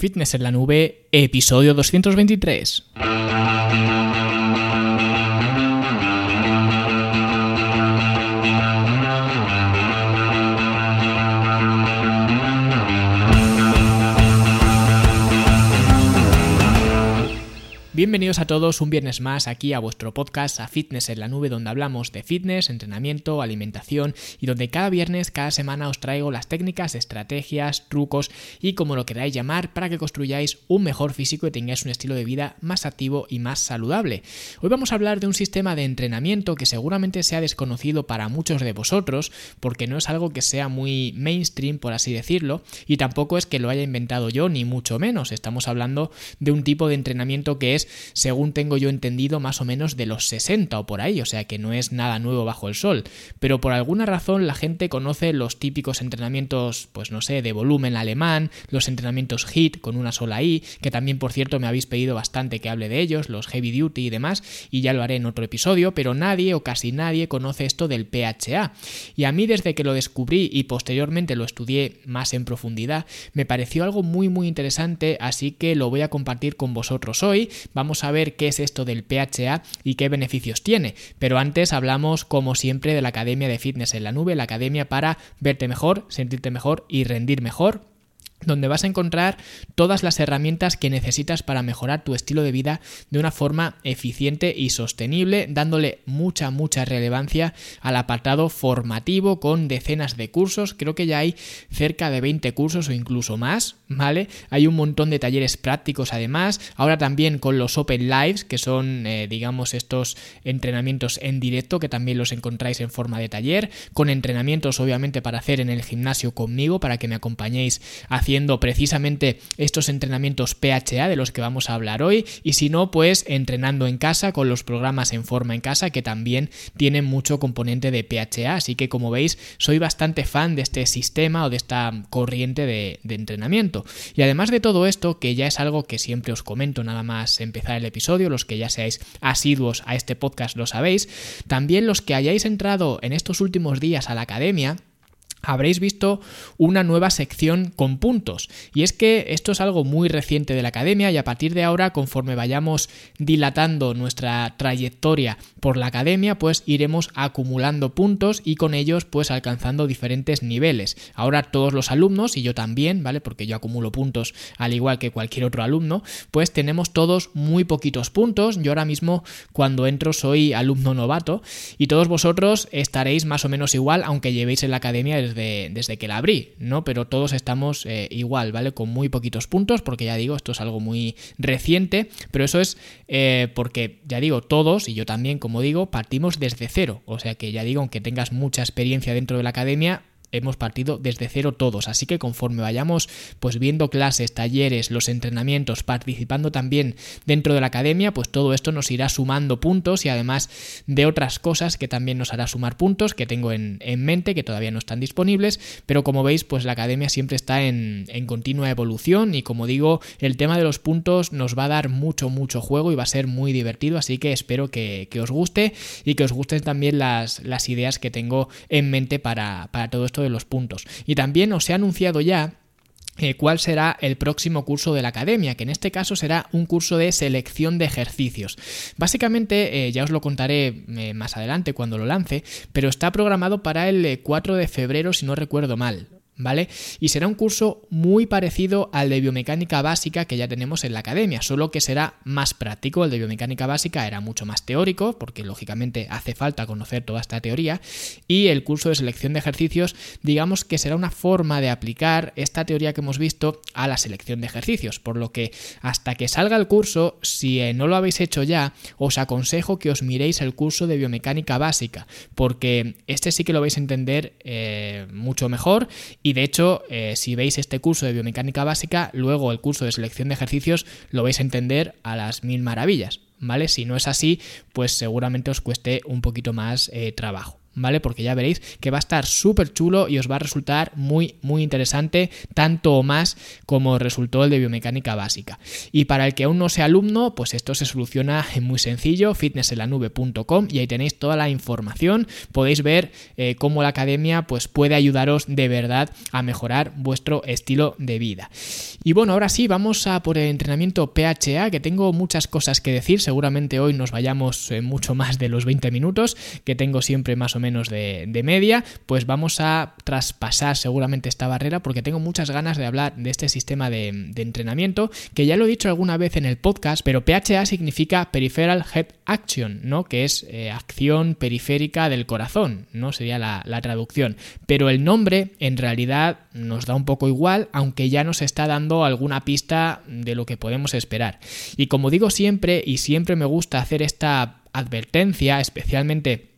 Fitness en la nube, episodio 223. Bienvenidos a todos un viernes más aquí a vuestro podcast a Fitness en la Nube donde hablamos de fitness, entrenamiento, alimentación y donde cada viernes, cada semana os traigo las técnicas, estrategias, trucos y como lo queráis llamar para que construyáis un mejor físico y tengáis un estilo de vida más activo y más saludable. Hoy vamos a hablar de un sistema de entrenamiento que seguramente sea desconocido para muchos de vosotros porque no es algo que sea muy mainstream por así decirlo y tampoco es que lo haya inventado yo ni mucho menos. Estamos hablando de un tipo de entrenamiento que es según tengo yo entendido, más o menos de los 60 o por ahí, o sea que no es nada nuevo bajo el sol. Pero por alguna razón la gente conoce los típicos entrenamientos, pues no sé, de volumen alemán, los entrenamientos HIT con una sola I, que también por cierto me habéis pedido bastante que hable de ellos, los heavy duty y demás, y ya lo haré en otro episodio, pero nadie o casi nadie conoce esto del PHA. Y a mí desde que lo descubrí y posteriormente lo estudié más en profundidad, me pareció algo muy muy interesante, así que lo voy a compartir con vosotros hoy a ver qué es esto del PHA y qué beneficios tiene. Pero antes hablamos, como siempre, de la Academia de Fitness en la Nube, la academia para verte mejor, sentirte mejor y rendir mejor donde vas a encontrar todas las herramientas que necesitas para mejorar tu estilo de vida de una forma eficiente y sostenible, dándole mucha, mucha relevancia al apartado formativo con decenas de cursos. Creo que ya hay cerca de 20 cursos o incluso más, ¿vale? Hay un montón de talleres prácticos además. Ahora también con los Open Lives, que son, eh, digamos, estos entrenamientos en directo, que también los encontráis en forma de taller, con entrenamientos obviamente para hacer en el gimnasio conmigo, para que me acompañéis precisamente estos entrenamientos PHA de los que vamos a hablar hoy y si no pues entrenando en casa con los programas en forma en casa que también tienen mucho componente de PHA así que como veis soy bastante fan de este sistema o de esta corriente de, de entrenamiento. Y además de todo esto que ya es algo que siempre os comento nada más empezar el episodio los que ya seáis asiduos a este podcast lo sabéis también los que hayáis entrado en estos últimos días a la academia habréis visto una nueva sección con puntos. Y es que esto es algo muy reciente de la academia y a partir de ahora, conforme vayamos dilatando nuestra trayectoria por la academia, pues iremos acumulando puntos y con ellos pues alcanzando diferentes niveles. Ahora todos los alumnos, y yo también, ¿vale? Porque yo acumulo puntos al igual que cualquier otro alumno, pues tenemos todos muy poquitos puntos. Yo ahora mismo cuando entro soy alumno novato y todos vosotros estaréis más o menos igual, aunque llevéis en la academia desde, que la abrí, ¿no? Pero todos estamos eh, igual, ¿vale? Con muy poquitos puntos, porque ya digo, esto es algo muy reciente, pero eso es eh, porque, ya digo, todos, y yo también, como digo, partimos desde cero. O sea que ya digo, aunque tengas mucha experiencia dentro de la academia, hemos partido desde cero todos, así que conforme vayamos pues viendo clases, talleres, los entrenamientos, participando también dentro de la academia, pues todo esto nos irá sumando puntos y además de otras cosas que también nos hará sumar puntos que tengo en, mente que todavía no están disponibles, pero como veis pues la academia siempre está en, continua evolución y como digo el tema de los puntos nos va a dar mucho mucho juego y va a ser muy divertido, así que espero que, os guste y que os gusten también las, las ideas que tengo en mente para, para todo esto de los puntos. Y también os he anunciado ya eh, cuál será el próximo curso de la academia, que en este caso será un curso de selección de ejercicios. Básicamente, eh, ya os lo contaré eh, más adelante cuando lo lance, pero está programado para el 4 de febrero, si no recuerdo mal. ¿Vale? Y será un curso muy parecido al de biomecánica básica que ya tenemos en la academia, solo que será más práctico. El de biomecánica básica era mucho más teórico, porque lógicamente hace falta conocer toda esta teoría, y el curso de selección de ejercicios, digamos que será una forma de aplicar esta teoría que hemos visto a la selección de ejercicios, por lo que hasta que salga el curso, si eh, no lo habéis hecho ya, os aconsejo que os miréis el curso de biomecánica básica, porque este sí que lo vais a entender eh, mucho mejor y y de hecho, eh, si veis este curso de biomecánica básica, luego el curso de selección de ejercicios lo vais a entender a las mil maravillas, ¿vale? Si no es así, pues seguramente os cueste un poquito más eh, trabajo. ¿Vale? Porque ya veréis que va a estar súper chulo y os va a resultar muy, muy interesante, tanto o más como resultó el de biomecánica básica. Y para el que aún no sea alumno, pues esto se soluciona muy sencillo, fitnessenlanube.com y ahí tenéis toda la información, podéis ver eh, cómo la academia pues puede ayudaros de verdad a mejorar vuestro estilo de vida. Y bueno, ahora sí, vamos a por el entrenamiento PHA, que tengo muchas cosas que decir, seguramente hoy nos vayamos eh, mucho más de los 20 minutos, que tengo siempre más o menos de, media, pues vamos a traspasar seguramente esta barrera porque tengo muchas ganas de hablar de este sistema de, entrenamiento, que ya lo he dicho alguna vez en el podcast, pero PHA significa Peripheral Head Action, ¿no? Que es eh, acción periférica del corazón, ¿no? Sería la, traducción. Pero el nombre en realidad nos da un poco igual, aunque ya nos está dando alguna pista de lo que podemos esperar. Y como digo siempre, y siempre me gusta hacer esta advertencia, especialmente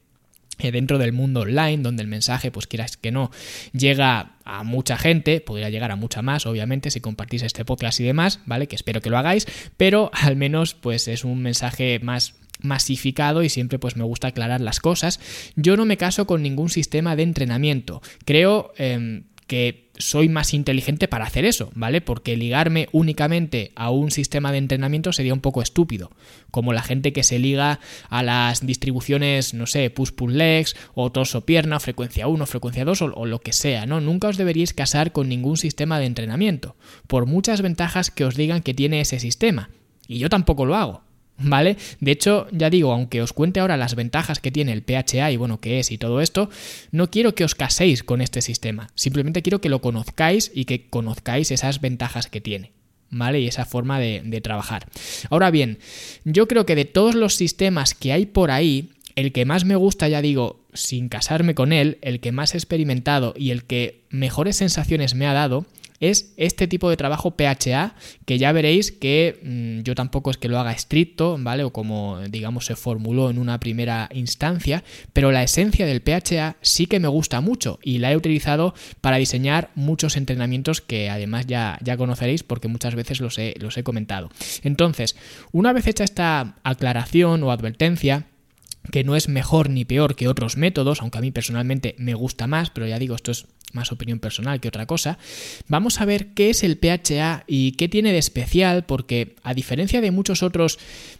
dentro del mundo online, donde el mensaje, pues quieras que no, llega a mucha gente, podría llegar a mucha más, obviamente, si compartís este podcast y demás, ¿vale? Que espero que lo hagáis, pero al menos, pues es un mensaje más masificado y siempre pues me gusta aclarar las cosas. Yo no me caso con ningún sistema de entrenamiento. Creo em, que soy más inteligente para hacer eso, ¿vale? Porque ligarme únicamente a un sistema de entrenamiento sería un poco estúpido, como la gente que se liga a las distribuciones, no sé, push-pull legs o torso-pierna, frecuencia 1, frecuencia 2 o, o, lo que sea, ¿no? Nunca os deberíais casar con ningún sistema de entrenamiento, por muchas ventajas que os digan que tiene ese sistema. Y yo tampoco lo hago. ¿Vale? De hecho, ya digo, aunque os cuente ahora las ventajas que tiene el PHA y bueno, qué es y todo esto, no quiero que os caséis con este sistema. Simplemente quiero que lo conozcáis y que conozcáis esas ventajas que tiene. ¿Vale? Y esa forma de, de trabajar. Ahora bien, yo creo que de todos los sistemas que hay por ahí, el que más me gusta, ya digo, sin casarme con él, el que más he experimentado y el que mejores sensaciones me ha dado, es este tipo de trabajo PHA, que ya veréis que mm, yo tampoco es que lo haga estricto, ¿vale? O como digamos se formuló en una primera instancia, pero la esencia del PHA sí que me gusta mucho y la he utilizado para diseñar muchos entrenamientos que además ya, ya conoceréis porque muchas veces los he, los he comentado. Entonces, una vez hecha esta aclaración o advertencia, que no es mejor ni peor que otros métodos, aunque a mí personalmente me gusta más, pero ya digo, esto es más opinión personal que otra cosa, vamos a ver qué es el PHA y qué tiene de especial, porque a diferencia de muchos otros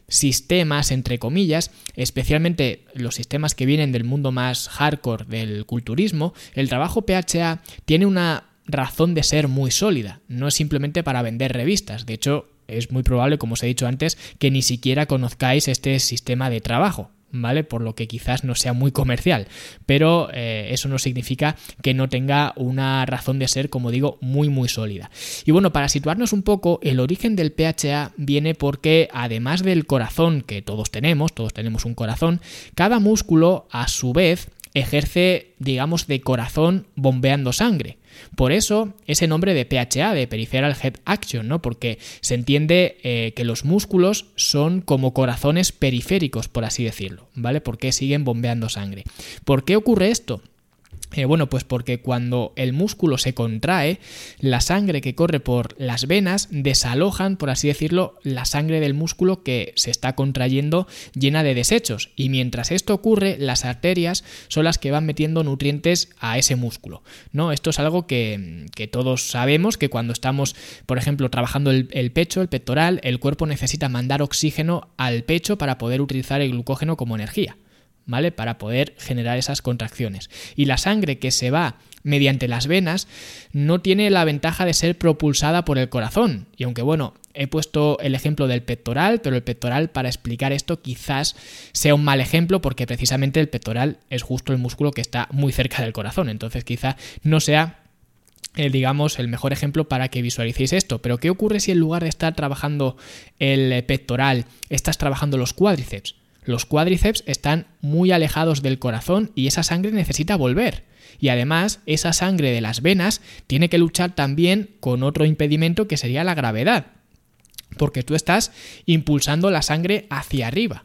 sistemas, entre comillas, especialmente los sistemas que vienen del mundo más hardcore del culturismo, el trabajo PHA tiene una razón de ser muy sólida, no es simplemente para vender revistas, de hecho es muy probable, como os he dicho antes, que ni siquiera conozcáis este sistema de trabajo. ¿Vale? Por lo que quizás no sea muy comercial, pero eh, eso no significa que no tenga una razón de ser, como digo, muy muy sólida. Y bueno, para situarnos un poco, el origen del PHA viene porque además del corazón que todos tenemos, todos tenemos un corazón, cada músculo a su vez ejerce, digamos, de corazón bombeando sangre. Por eso ese nombre de PHA, de Peripheral Head Action, ¿no? Porque se entiende eh, que los músculos son como corazones periféricos, por así decirlo, ¿vale? Porque siguen bombeando sangre. ¿Por qué ocurre esto? Eh, bueno, pues porque cuando el músculo se contrae, la sangre que corre por las venas desalojan, por así decirlo, la sangre del músculo que se está contrayendo llena de desechos. Y mientras esto ocurre, las arterias son las que van metiendo nutrientes a ese músculo. ¿no? Esto es algo que, todos sabemos, que cuando estamos, por ejemplo, trabajando el, el pecho, el pectoral, el cuerpo necesita mandar oxígeno al pecho para poder utilizar el glucógeno como energía. ¿Vale? Para poder generar esas contracciones. Y la sangre que se va mediante las venas no tiene la ventaja de ser propulsada por el corazón. Y aunque bueno, he puesto el ejemplo del pectoral, pero el pectoral para explicar esto quizás sea un mal ejemplo porque precisamente el pectoral es justo el músculo que está muy cerca del corazón. Entonces quizá no sea el, digamos, el mejor ejemplo para que visualicéis esto. Pero ¿qué ocurre si en lugar de estar trabajando el pectoral, estás trabajando los cuádriceps? Los cuádriceps están muy alejados del corazón y esa sangre necesita volver. Y además, esa sangre de las venas tiene que luchar también con otro impedimento que sería la gravedad. Porque tú estás impulsando la sangre hacia arriba.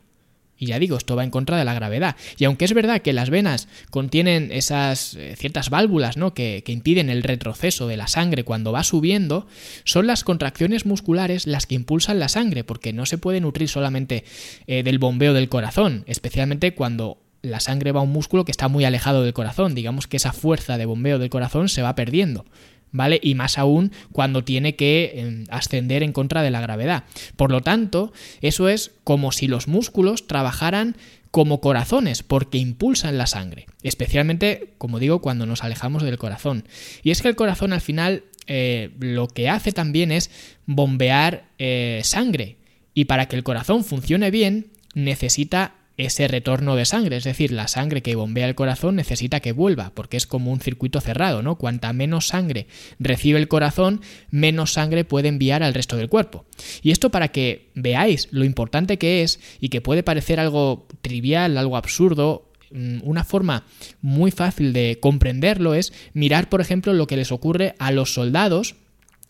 Y ya digo, esto va en contra de la gravedad. Y aunque es verdad que las venas contienen esas eh, ciertas válvulas ¿no? que, impiden el retroceso de la sangre cuando va subiendo, son las contracciones musculares las que impulsan la sangre, porque no se puede nutrir solamente eh, del bombeo del corazón, especialmente cuando la sangre va a un músculo que está muy alejado del corazón. Digamos que esa fuerza de bombeo del corazón se va perdiendo. ¿Vale? Y más aún cuando tiene que em, ascender en contra de la gravedad. Por lo tanto, eso es como si los músculos trabajaran como corazones, porque impulsan la sangre, especialmente, como digo, cuando nos alejamos del corazón. Y es que el corazón al final eh, lo que hace también es bombear eh, sangre, y para que el corazón funcione bien, necesita ese retorno de sangre, es decir, la sangre que bombea el corazón necesita que vuelva, porque es como un circuito cerrado, ¿no? Cuanta menos sangre recibe el corazón, menos sangre puede enviar al resto del cuerpo. Y esto para que veáis lo importante que es y que puede parecer algo trivial, algo absurdo, mm, una forma muy fácil de comprenderlo es mirar, por ejemplo, lo que les ocurre a los soldados,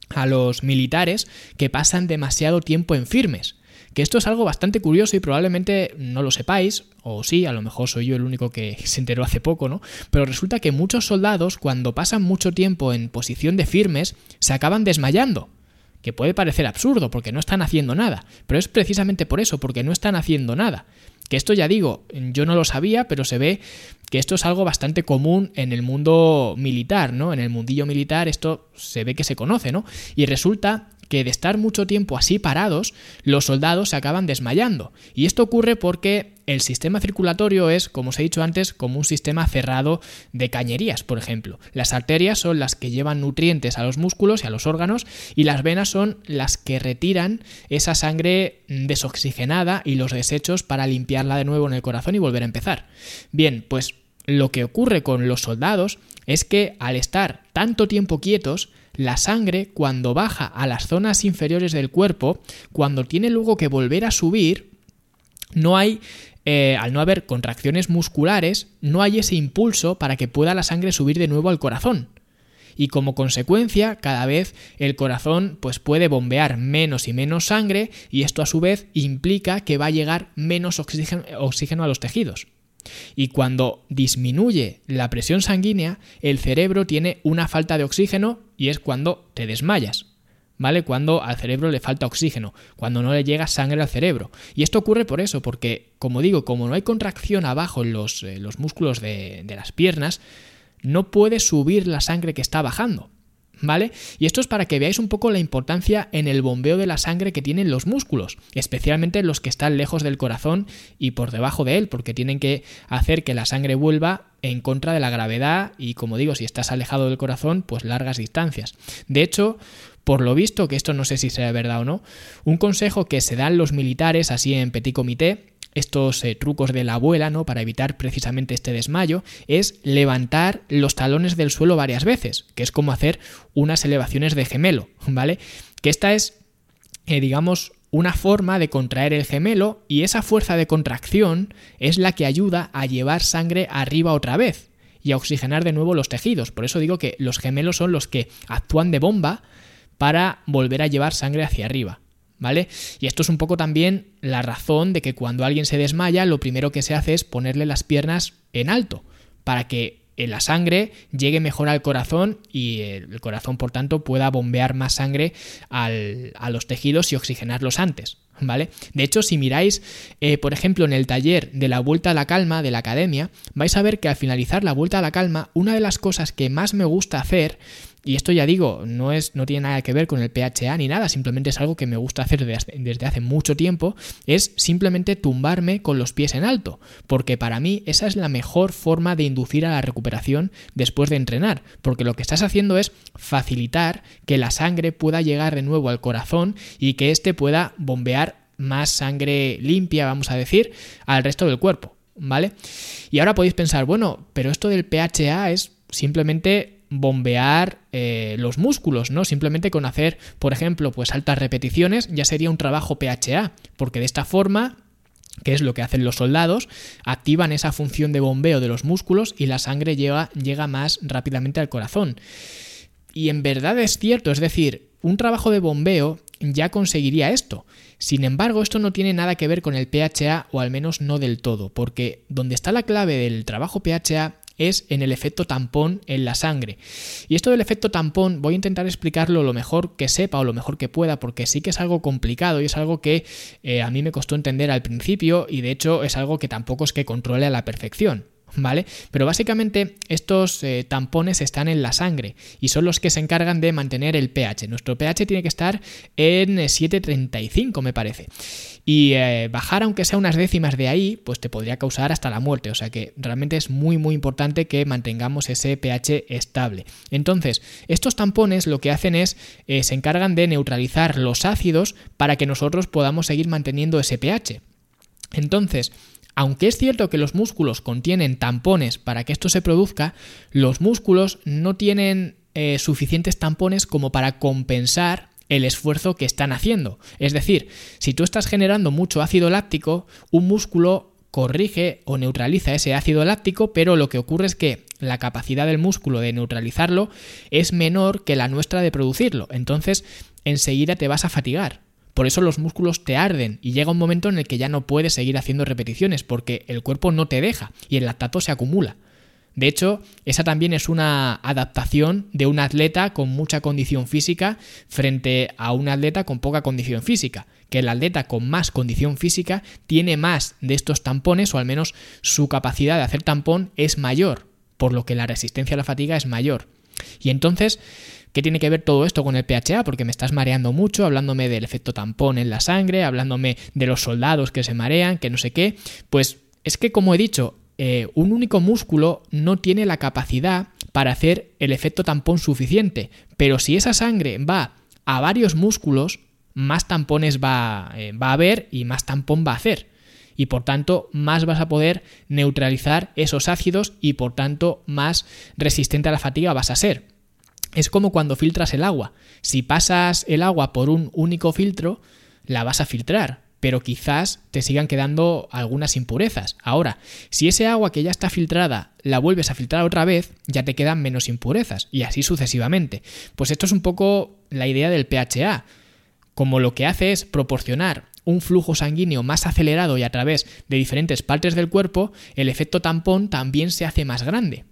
a los militares que pasan demasiado tiempo en firmes. Que esto es algo bastante curioso y probablemente no lo sepáis, o sí, a lo mejor soy yo el único que se enteró hace poco, ¿no? Pero resulta que muchos soldados, cuando pasan mucho tiempo en posición de firmes, se acaban desmayando. Que puede parecer absurdo, porque no están haciendo nada. Pero es precisamente por eso, porque no están haciendo nada. Que esto ya digo, yo no lo sabía, pero se ve que esto es algo bastante común en el mundo militar, ¿no? En el mundillo militar esto se ve que se conoce, ¿no? Y resulta que de estar mucho tiempo así parados, los soldados se acaban desmayando. Y esto ocurre porque el sistema circulatorio es, como os he dicho antes, como un sistema cerrado de cañerías, por ejemplo. Las arterias son las que llevan nutrientes a los músculos y a los órganos y las venas son las que retiran esa sangre desoxigenada y los desechos para limpiarla de nuevo en el corazón y volver a empezar. Bien, pues lo que ocurre con los soldados es que al estar tanto tiempo quietos, la sangre cuando baja a las zonas inferiores del cuerpo, cuando tiene luego que volver a subir, no hay eh, al no haber contracciones musculares, no hay ese impulso para que pueda la sangre subir de nuevo al corazón. Y como consecuencia, cada vez el corazón pues, puede bombear menos y menos sangre y esto a su vez implica que va a llegar menos oxígeno a los tejidos. Y cuando disminuye la presión sanguínea, el cerebro tiene una falta de oxígeno y es cuando te desmayas. ¿Vale? Cuando al cerebro le falta oxígeno, cuando no le llega sangre al cerebro. Y esto ocurre por eso, porque, como digo, como no hay contracción abajo en los, eh, los músculos de, de las piernas, no puede subir la sangre que está bajando. ¿Vale? Y esto es para que veáis un poco la importancia en el bombeo de la sangre que tienen los músculos, especialmente los que están lejos del corazón y por debajo de él, porque tienen que hacer que la sangre vuelva en contra de la gravedad y como digo, si estás alejado del corazón, pues largas distancias. De hecho, por lo visto, que esto no sé si sea verdad o no, un consejo que se dan los militares así en petit comité estos eh, trucos de la abuela, ¿no? Para evitar precisamente este desmayo, es levantar los talones del suelo varias veces, que es como hacer unas elevaciones de gemelo, ¿vale? Que esta es, eh, digamos, una forma de contraer el gemelo y esa fuerza de contracción es la que ayuda a llevar sangre arriba otra vez y a oxigenar de nuevo los tejidos. Por eso digo que los gemelos son los que actúan de bomba para volver a llevar sangre hacia arriba. ¿Vale? Y esto es un poco también la razón de que cuando alguien se desmaya, lo primero que se hace es ponerle las piernas en alto, para que la sangre llegue mejor al corazón y el corazón, por tanto, pueda bombear más sangre a los tejidos y oxigenarlos antes. ¿Vale? De hecho, si miráis, eh, por ejemplo, en el taller de la vuelta a la calma de la academia, vais a ver que al finalizar la vuelta a la calma, una de las cosas que más me gusta hacer y esto ya digo, no, es, no tiene nada que ver con el PHA ni nada, simplemente es algo que me gusta hacer desde, hace mucho tiempo, es simplemente tumbarme con los pies en alto, porque para mí esa es la mejor forma de inducir a la recuperación después de entrenar, porque lo que estás haciendo es facilitar que la sangre pueda llegar de nuevo al corazón y que éste pueda bombear más sangre limpia, vamos a decir, al resto del cuerpo. ¿Vale? Y ahora podéis pensar, bueno, pero esto del PHA es simplemente bombear eh, los músculos, ¿no? Simplemente con hacer, por ejemplo, pues altas repeticiones ya sería un trabajo PHA, porque de esta forma que es lo que hacen los soldados, activan esa función de bombeo de los músculos y la sangre llega, llega más rápidamente al corazón. Y en verdad es cierto, es decir, un trabajo de bombeo ya conseguiría esto. Sin embargo, esto no tiene nada que ver con el PHA o al menos no del todo, porque donde está la clave del trabajo PHA es en el efecto tampón en la sangre. Y esto del efecto tampón voy a intentar explicarlo lo mejor que sepa o lo mejor que pueda, porque sí que es algo complicado y es algo que eh, a mí me costó entender al principio y de hecho es algo que tampoco es que controle a la perfección. ¿Vale? Pero básicamente estos eh, tampones están en la sangre y son los que se encargan de mantener el pH. Nuestro pH tiene que estar en 7,35 me parece. Y eh, bajar aunque sea unas décimas de ahí, pues te podría causar hasta la muerte. O sea que realmente es muy muy importante que mantengamos ese pH estable. Entonces, estos tampones lo que hacen es, eh, se encargan de neutralizar los ácidos para que nosotros podamos seguir manteniendo ese pH. Entonces, aunque es cierto que los músculos contienen tampones para que esto se produzca, los músculos no tienen eh, suficientes tampones como para compensar el esfuerzo que están haciendo. Es decir, si tú estás generando mucho ácido láctico, un músculo corrige o neutraliza ese ácido láctico, pero lo que ocurre es que la capacidad del músculo de neutralizarlo es menor que la nuestra de producirlo. Entonces, enseguida te vas a fatigar. Por eso los músculos te arden y llega un momento en el que ya no puedes seguir haciendo repeticiones porque el cuerpo no te deja y el lactato se acumula. De hecho, esa también es una adaptación de un atleta con mucha condición física frente a un atleta con poca condición física, que el atleta con más condición física tiene más de estos tampones o al menos su capacidad de hacer tampón es mayor, por lo que la resistencia a la fatiga es mayor. Y entonces, ¿Qué tiene que ver todo esto con el PHA? Porque me estás mareando mucho, hablándome del efecto tampón en la sangre, hablándome de los soldados que se marean, que no sé qué. Pues es que, como he dicho, eh, un único músculo no tiene la capacidad para hacer el efecto tampón suficiente. Pero si esa sangre va a varios músculos, más tampones va, eh, va a haber y más tampón va a hacer y por tanto más vas a poder neutralizar esos ácidos y por tanto más resistente a la fatiga vas a ser. Es como cuando filtras el agua. Si pasas el agua por un único filtro, la vas a filtrar, pero quizás te sigan quedando algunas impurezas. Ahora, si ese agua que ya está filtrada la vuelves a filtrar otra vez, ya te quedan menos impurezas, y así sucesivamente. Pues esto es un poco la idea del pHA. Como lo que hace es proporcionar un flujo sanguíneo más acelerado y a través de diferentes partes del cuerpo, el efecto tampón también se hace más grande.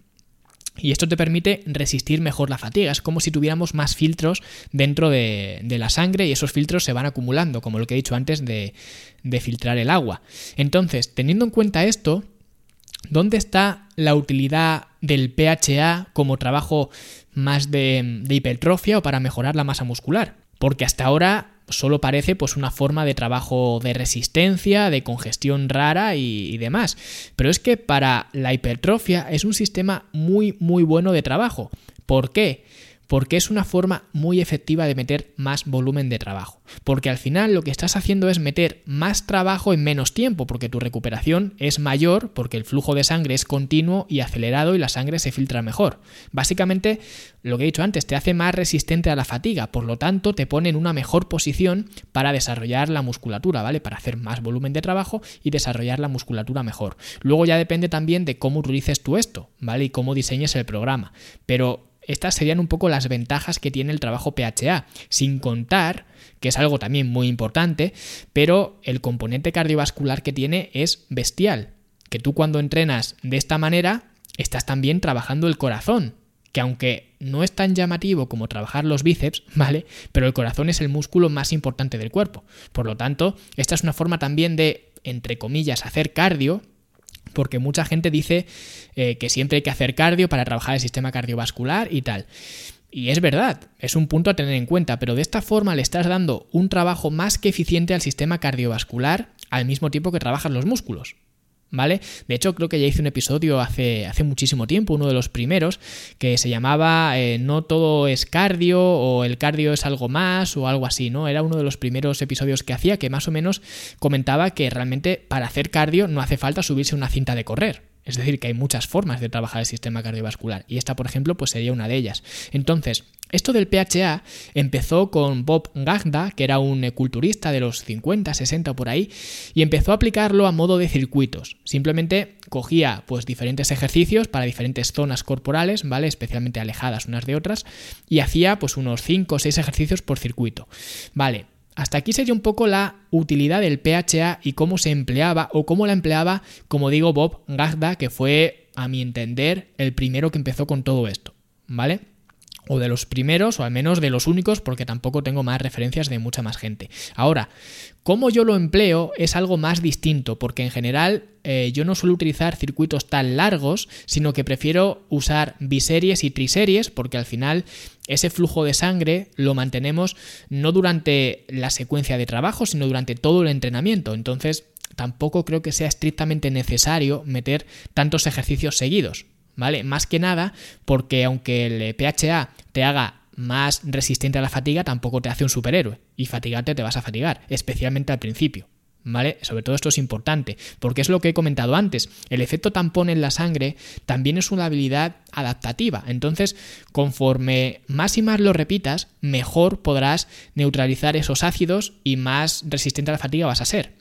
Y esto te permite resistir mejor la fatiga. Es como si tuviéramos más filtros dentro de, la sangre y esos filtros se van acumulando, como lo que he dicho antes de, filtrar el agua. Entonces, teniendo en cuenta esto, ¿dónde está la utilidad del PHA como trabajo más de, de hipertrofia o para mejorar la masa muscular? Porque hasta ahora solo parece pues una forma de trabajo de resistencia, de congestión rara y, demás. Pero es que para la hipertrofia es un sistema muy muy bueno de trabajo. ¿Por qué? Porque es una forma muy efectiva de meter más volumen de trabajo. Porque al final lo que estás haciendo es meter más trabajo en menos tiempo, porque tu recuperación es mayor, porque el flujo de sangre es continuo y acelerado y la sangre se filtra mejor. Básicamente, lo que he dicho antes, te hace más resistente a la fatiga, por lo tanto te pone en una mejor posición para desarrollar la musculatura, ¿vale? Para hacer más volumen de trabajo y desarrollar la musculatura mejor. Luego ya depende también de cómo utilices tú esto, ¿vale? Y cómo diseñes el programa. Pero estas serían un poco las ventajas que tiene el trabajo PHA, sin contar, que es algo también muy importante, pero el componente cardiovascular que tiene es bestial, que tú cuando entrenas de esta manera estás también trabajando el corazón, que aunque no es tan llamativo como trabajar los bíceps, ¿vale? Pero el corazón es el músculo más importante del cuerpo. Por lo tanto, esta es una forma también de, entre comillas, hacer cardio, porque mucha gente dice eh, que siempre hay que hacer cardio para trabajar el sistema cardiovascular y tal. Y es verdad, es un punto a tener en cuenta, pero de esta forma le estás dando un trabajo más que eficiente al sistema cardiovascular al mismo tiempo que trabajas los músculos. ¿Vale? De hecho, creo que ya hice un episodio hace, hace muchísimo tiempo, uno de los primeros, que se llamaba eh, No todo es cardio o el cardio es algo más o algo así, ¿no? Era uno de los primeros episodios que hacía que más o menos comentaba que realmente para hacer cardio no hace falta subirse una cinta de correr. Es decir, que hay muchas formas de trabajar el sistema cardiovascular y esta, por ejemplo, pues sería una de ellas. Entonces, esto del PHA empezó con Bob Gagda, que era un culturista de los 50, 60 por ahí, y empezó a aplicarlo a modo de circuitos. Simplemente cogía pues diferentes ejercicios para diferentes zonas corporales, ¿vale? Especialmente alejadas unas de otras, y hacía pues unos 5 o 6 ejercicios por circuito. Vale, hasta aquí sería un poco la utilidad del PHA y cómo se empleaba o cómo la empleaba, como digo, Bob Gagda, que fue a mi entender, el primero que empezó con todo esto, ¿vale? O de los primeros, o al menos de los únicos, porque tampoco tengo más referencias de mucha más gente. Ahora, cómo yo lo empleo es algo más distinto, porque en general eh, yo no suelo utilizar circuitos tan largos, sino que prefiero usar biseries y triseries, porque al final ese flujo de sangre lo mantenemos no durante la secuencia de trabajo, sino durante todo el entrenamiento. Entonces, tampoco creo que sea estrictamente necesario meter tantos ejercicios seguidos. ¿Vale? Más que nada porque aunque el PHA te haga más resistente a la fatiga, tampoco te hace un superhéroe. Y fatigarte te vas a fatigar, especialmente al principio. ¿Vale? Sobre todo esto es importante, porque es lo que he comentado antes. El efecto tampón en la sangre también es una habilidad adaptativa. Entonces, conforme más y más lo repitas, mejor podrás neutralizar esos ácidos y más resistente a la fatiga vas a ser.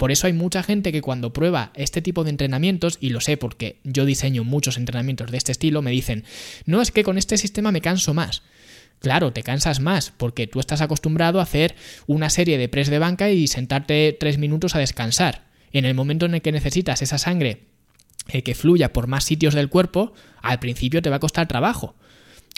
Por eso hay mucha gente que cuando prueba este tipo de entrenamientos, y lo sé porque yo diseño muchos entrenamientos de este estilo, me dicen, no es que con este sistema me canso más. Claro, te cansas más porque tú estás acostumbrado a hacer una serie de press de banca y sentarte tres minutos a descansar. En el momento en el que necesitas esa sangre eh, que fluya por más sitios del cuerpo, al principio te va a costar trabajo.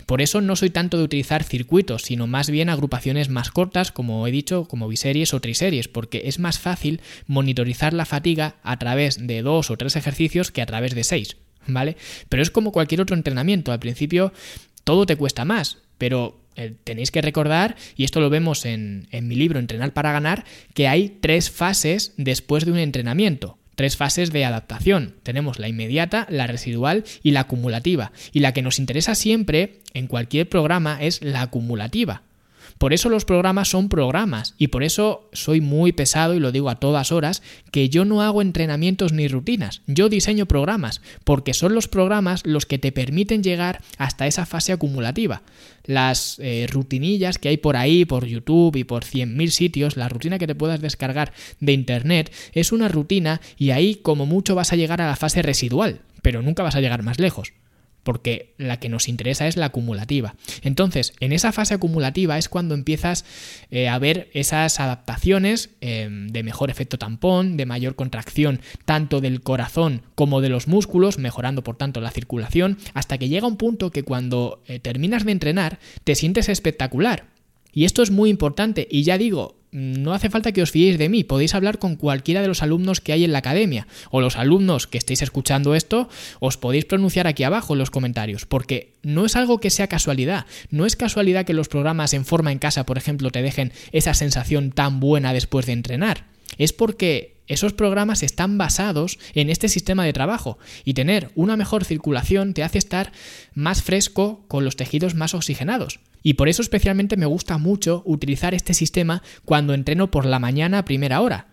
Por eso no soy tanto de utilizar circuitos, sino más bien agrupaciones más cortas, como he dicho, como biseries o triseries, porque es más fácil monitorizar la fatiga a través de dos o tres ejercicios que a través de seis, ¿vale? Pero es como cualquier otro entrenamiento, al principio todo te cuesta más, pero eh, tenéis que recordar, y esto lo vemos en, en mi libro Entrenar para ganar, que hay tres fases después de un entrenamiento tres fases de adaptación. Tenemos la inmediata, la residual y la acumulativa. Y la que nos interesa siempre en cualquier programa es la acumulativa. Por eso los programas son programas y por eso soy muy pesado y lo digo a todas horas que yo no hago entrenamientos ni rutinas, yo diseño programas porque son los programas los que te permiten llegar hasta esa fase acumulativa. Las eh, rutinillas que hay por ahí, por YouTube y por 100.000 sitios, la rutina que te puedas descargar de Internet es una rutina y ahí como mucho vas a llegar a la fase residual, pero nunca vas a llegar más lejos porque la que nos interesa es la acumulativa. Entonces, en esa fase acumulativa es cuando empiezas eh, a ver esas adaptaciones eh, de mejor efecto tampón, de mayor contracción tanto del corazón como de los músculos, mejorando por tanto la circulación, hasta que llega un punto que cuando eh, terminas de entrenar te sientes espectacular. Y esto es muy importante, y ya digo, no hace falta que os fiéis de mí, podéis hablar con cualquiera de los alumnos que hay en la academia, o los alumnos que estéis escuchando esto, os podéis pronunciar aquí abajo en los comentarios, porque no es algo que sea casualidad, no es casualidad que los programas en forma en casa, por ejemplo, te dejen esa sensación tan buena después de entrenar, es porque esos programas están basados en este sistema de trabajo. Y tener una mejor circulación te hace estar más fresco con los tejidos más oxigenados. Y por eso especialmente me gusta mucho utilizar este sistema cuando entreno por la mañana a primera hora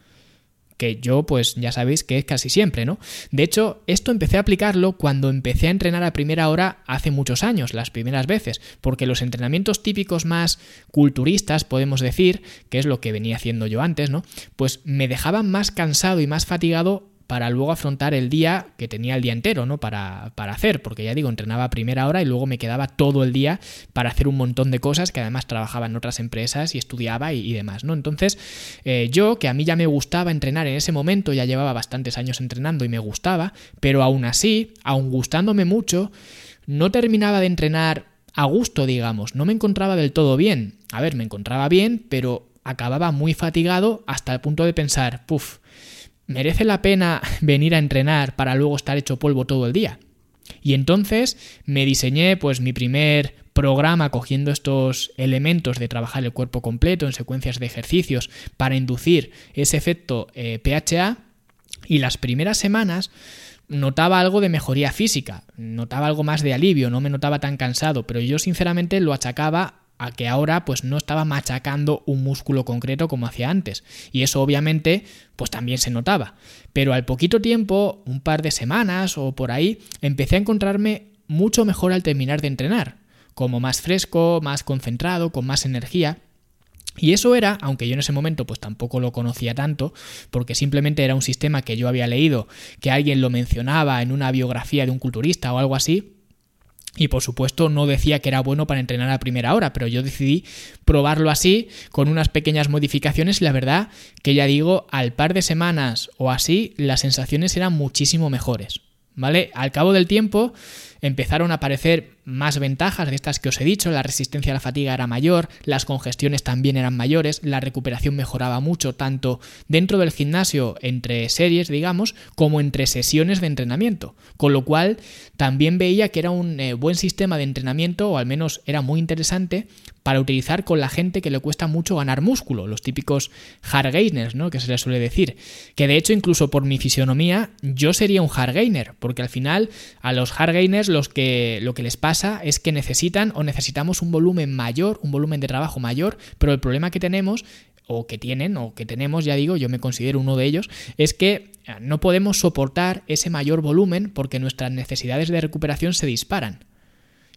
que yo pues ya sabéis que es casi siempre, ¿no? De hecho, esto empecé a aplicarlo cuando empecé a entrenar a primera hora hace muchos años, las primeras veces, porque los entrenamientos típicos más culturistas, podemos decir, que es lo que venía haciendo yo antes, ¿no? Pues me dejaban más cansado y más fatigado para luego afrontar el día que tenía el día entero, ¿no? Para, para, hacer, porque ya digo, entrenaba a primera hora y luego me quedaba todo el día para hacer un montón de cosas que además trabajaba en otras empresas y estudiaba y, demás, ¿no? Entonces, eh, yo, que a mí ya me gustaba entrenar en ese momento, ya llevaba bastantes años entrenando y me gustaba, pero aún así, aún gustándome mucho, no terminaba de entrenar a gusto, digamos, no me encontraba del todo bien. A ver, me encontraba bien, pero acababa muy fatigado hasta el punto de pensar, puff, ¿merece la pena venir a entrenar para luego estar hecho polvo todo el día? Y entonces me diseñé pues mi primer programa cogiendo estos elementos de trabajar el cuerpo completo en secuencias de ejercicios para inducir ese efecto eh, PHA y las primeras semanas notaba algo de mejoría física, notaba algo más de alivio, no me notaba tan cansado, pero yo sinceramente lo achacaba a que ahora pues no estaba machacando un músculo concreto como hacía antes. Y eso obviamente pues también se notaba. Pero al poquito tiempo, un par de semanas o por ahí, empecé a encontrarme mucho mejor al terminar de entrenar, como más fresco, más concentrado, con más energía. Y eso era, aunque yo en ese momento pues tampoco lo conocía tanto, porque simplemente era un sistema que yo había leído, que alguien lo mencionaba en una biografía de un culturista o algo así, y por supuesto no decía que era bueno para entrenar a primera hora, pero yo decidí probarlo así, con unas pequeñas modificaciones y la verdad que ya digo, al par de semanas o así, las sensaciones eran muchísimo mejores. ¿vale? Al cabo del tiempo empezaron a aparecer más ventajas de estas que os he dicho, la resistencia a la fatiga era mayor, las congestiones también eran mayores, la recuperación mejoraba mucho tanto dentro del gimnasio entre series, digamos, como entre sesiones de entrenamiento, con lo cual también veía que era un eh, buen sistema de entrenamiento o al menos era muy interesante para utilizar con la gente que le cuesta mucho ganar músculo, los típicos hard gainers, ¿no? que se les suele decir, que de hecho incluso por mi fisionomía yo sería un hard gainer, porque al final a los hard gainers los que, lo que les pasa es que necesitan o necesitamos un volumen mayor, un volumen de trabajo mayor, pero el problema que tenemos o que tienen o que tenemos, ya digo, yo me considero uno de ellos, es que eh, no podemos soportar ese mayor volumen porque nuestras necesidades de recuperación se disparan.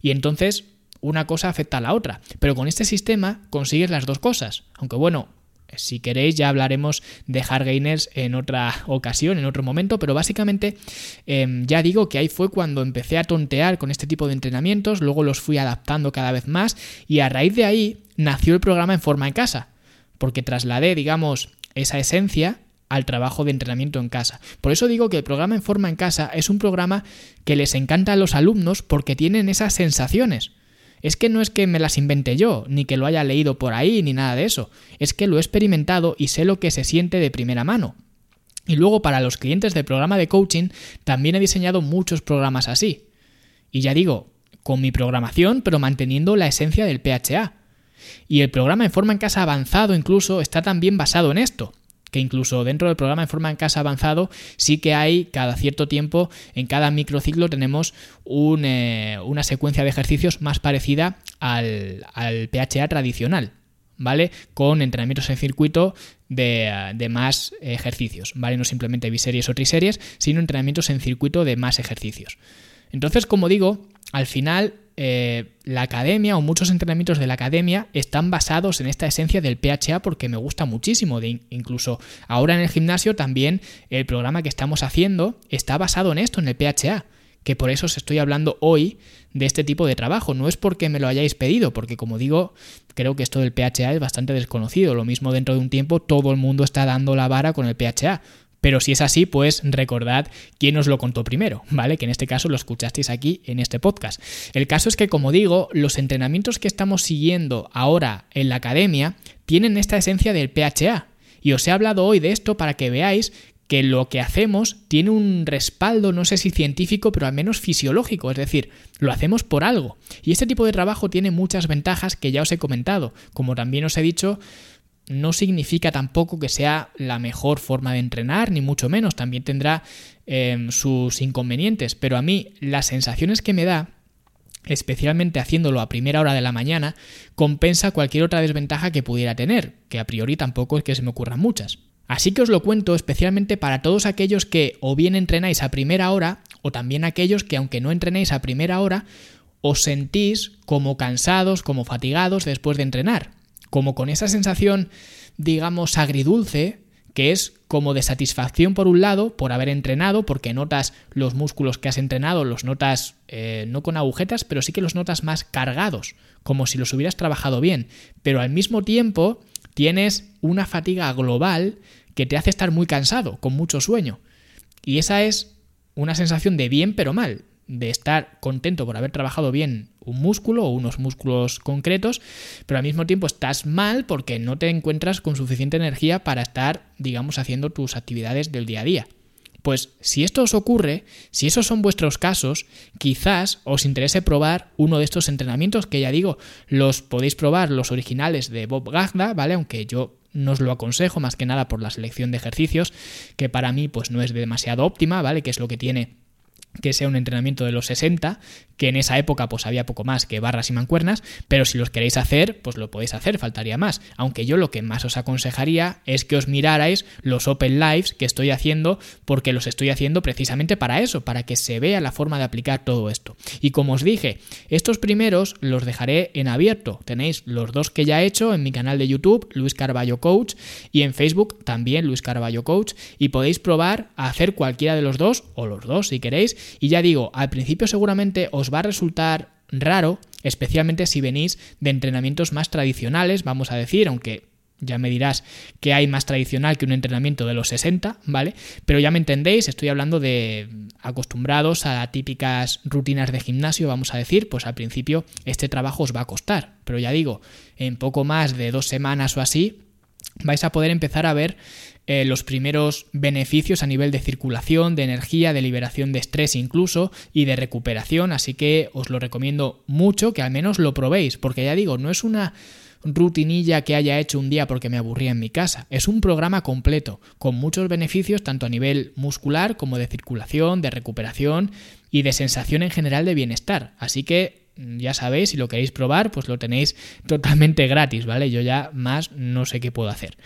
Y entonces una cosa afecta a la otra. Pero con este sistema consigues las dos cosas. Aunque bueno, si queréis ya hablaremos de hard gainers en otra ocasión, en otro momento, pero básicamente em, ya digo que ahí fue cuando empecé a tontear con este tipo de entrenamientos, luego los fui adaptando cada vez más y a raíz de ahí nació el programa en forma en casa, porque trasladé, digamos, esa esencia al trabajo de entrenamiento en casa. Por eso digo que el programa en forma en casa es un programa que les encanta a los alumnos porque tienen esas sensaciones es que no es que me las invente yo, ni que lo haya leído por ahí, ni nada de eso. Es que lo he experimentado y sé lo que se siente de primera mano. Y luego para los clientes del programa de coaching también he diseñado muchos programas así. Y ya digo, con mi programación, pero manteniendo la esencia del PHA. Y el programa en forma en casa avanzado incluso está también basado en esto que incluso dentro del programa en forma en casa avanzado sí que hay cada cierto tiempo, en cada microciclo tenemos eh, una secuencia de ejercicios más parecida al, PHA tradicional. ¿Vale? Con entrenamientos en circuito de, de, más ejercicios, ¿vale? No simplemente biseries o triseries, sino entrenamientos en circuito de más ejercicios. Entonces, como digo, al final eh, la academia o muchos entrenamientos de la academia están basados en esta esencia del PHA porque me gusta muchísimo. De incluso ahora en el gimnasio también el programa que estamos haciendo está basado en esto, en el PHA. Que por eso os estoy hablando hoy de este tipo de trabajo. No es porque me lo hayáis pedido, porque como digo, creo que esto del PHA es bastante desconocido. Lo mismo dentro de un tiempo todo el mundo está dando la vara con el PHA. Pero si es así, pues recordad quién os lo contó primero, ¿vale? Que en este caso lo escuchasteis aquí en este podcast. El caso es que, como digo, los entrenamientos que estamos siguiendo ahora en la academia tienen esta esencia del PHA. Y os he hablado hoy de esto para que veáis que lo que hacemos tiene un respaldo, no sé si científico, pero al menos fisiológico, es decir, lo hacemos por algo. Y este tipo de trabajo tiene muchas ventajas que ya os he comentado. Como también os he dicho, no significa tampoco que sea la mejor forma de entrenar, ni mucho menos, también tendrá em, sus inconvenientes, pero a mí las sensaciones que me da, especialmente haciéndolo a primera hora de la mañana, compensa cualquier otra desventaja que pudiera tener, que a priori tampoco es que se me ocurran muchas. Así que os lo cuento especialmente para todos aquellos que o bien entrenáis a primera hora, o también aquellos que aunque no entrenéis a primera hora, os sentís como cansados, como fatigados después de entrenar como con esa sensación, digamos, agridulce, que es como de satisfacción por un lado, por haber entrenado, porque notas los músculos que has entrenado, los notas eh, no con agujetas, pero sí que los notas más cargados, como si los hubieras trabajado bien, pero al mismo tiempo tienes una fatiga global que te hace estar muy cansado, con mucho sueño. Y esa es una sensación de bien pero mal, de estar contento por haber trabajado bien un músculo o unos músculos concretos, pero al mismo tiempo estás mal porque no te encuentras con suficiente energía para estar, digamos, haciendo tus actividades del día a día. Pues si esto os ocurre, si esos son vuestros casos, quizás os interese probar uno de estos entrenamientos que ya digo, los podéis probar los originales de Bob Gagda, ¿vale? Aunque yo no os lo aconsejo más que nada por la selección de ejercicios, que para mí pues no es demasiado óptima, ¿vale? Que es lo que tiene que sea un entrenamiento de los 60, que en esa época pues había poco más que barras y mancuernas, pero si los queréis hacer, pues lo podéis hacer, faltaría más. Aunque yo lo que más os aconsejaría es que os mirarais los Open Lives que estoy haciendo, porque los estoy haciendo precisamente para eso, para que se vea la forma de aplicar todo esto. Y como os dije, estos primeros los dejaré en abierto. Tenéis los dos que ya he hecho en mi canal de YouTube, Luis Carballo Coach, y en Facebook también Luis Carballo Coach, y podéis probar a hacer cualquiera de los dos, o los dos si queréis, y ya digo, al principio seguramente os va a resultar raro, especialmente si venís de entrenamientos más tradicionales, vamos a decir, aunque ya me dirás que hay más tradicional que un entrenamiento de los 60, ¿vale? Pero ya me entendéis, estoy hablando de acostumbrados a típicas rutinas de gimnasio, vamos a decir, pues al principio este trabajo os va a costar, pero ya digo, en poco más de dos semanas o así, vais a poder empezar a ver eh, los primeros beneficios a nivel de circulación, de energía, de liberación de estrés incluso y de recuperación, así que os lo recomiendo mucho que al menos lo probéis, porque ya digo, no es una rutinilla que haya hecho un día porque me aburría en mi casa. Es un programa completo, con muchos beneficios tanto a nivel muscular como de circulación, de recuperación y de sensación en general de bienestar. Así que ya sabéis, si lo queréis probar, pues lo tenéis totalmente gratis, ¿vale? Yo ya más no sé qué puedo hacer.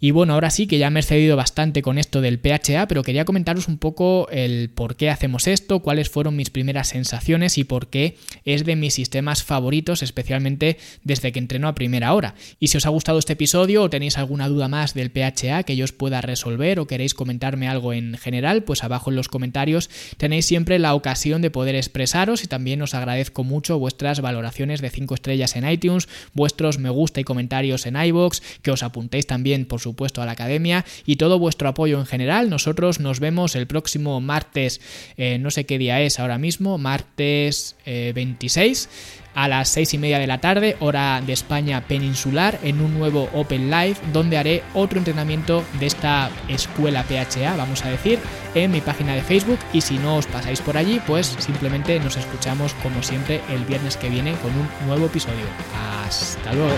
Y bueno, ahora sí que ya me he cedido bastante con esto del PHA, pero quería comentaros un poco el por qué hacemos esto, cuáles fueron mis primeras sensaciones y por qué es de mis sistemas favoritos, especialmente desde que entreno a primera hora. Y si os ha gustado este episodio o tenéis alguna duda más del PHA que yo os pueda resolver o queréis comentarme algo en general, pues abajo en los comentarios tenéis siempre la ocasión de poder expresaros y también os agradezco mucho vuestras valoraciones de 5 estrellas en iTunes, vuestros me gusta y comentarios en iBox, que os apuntéis también, por supuesto, a la academia y todo vuestro apoyo en general. Nosotros nos vemos el próximo martes, eh, no sé qué día es ahora mismo, martes 26 eh, a las 6 y media de la tarde, hora de España peninsular, en un nuevo Open Live, donde haré otro entrenamiento de esta escuela PHA, vamos a decir, en mi página de Facebook. Y si no os pasáis por allí, pues simplemente nos escuchamos como siempre el viernes que viene con un nuevo episodio. Hasta luego.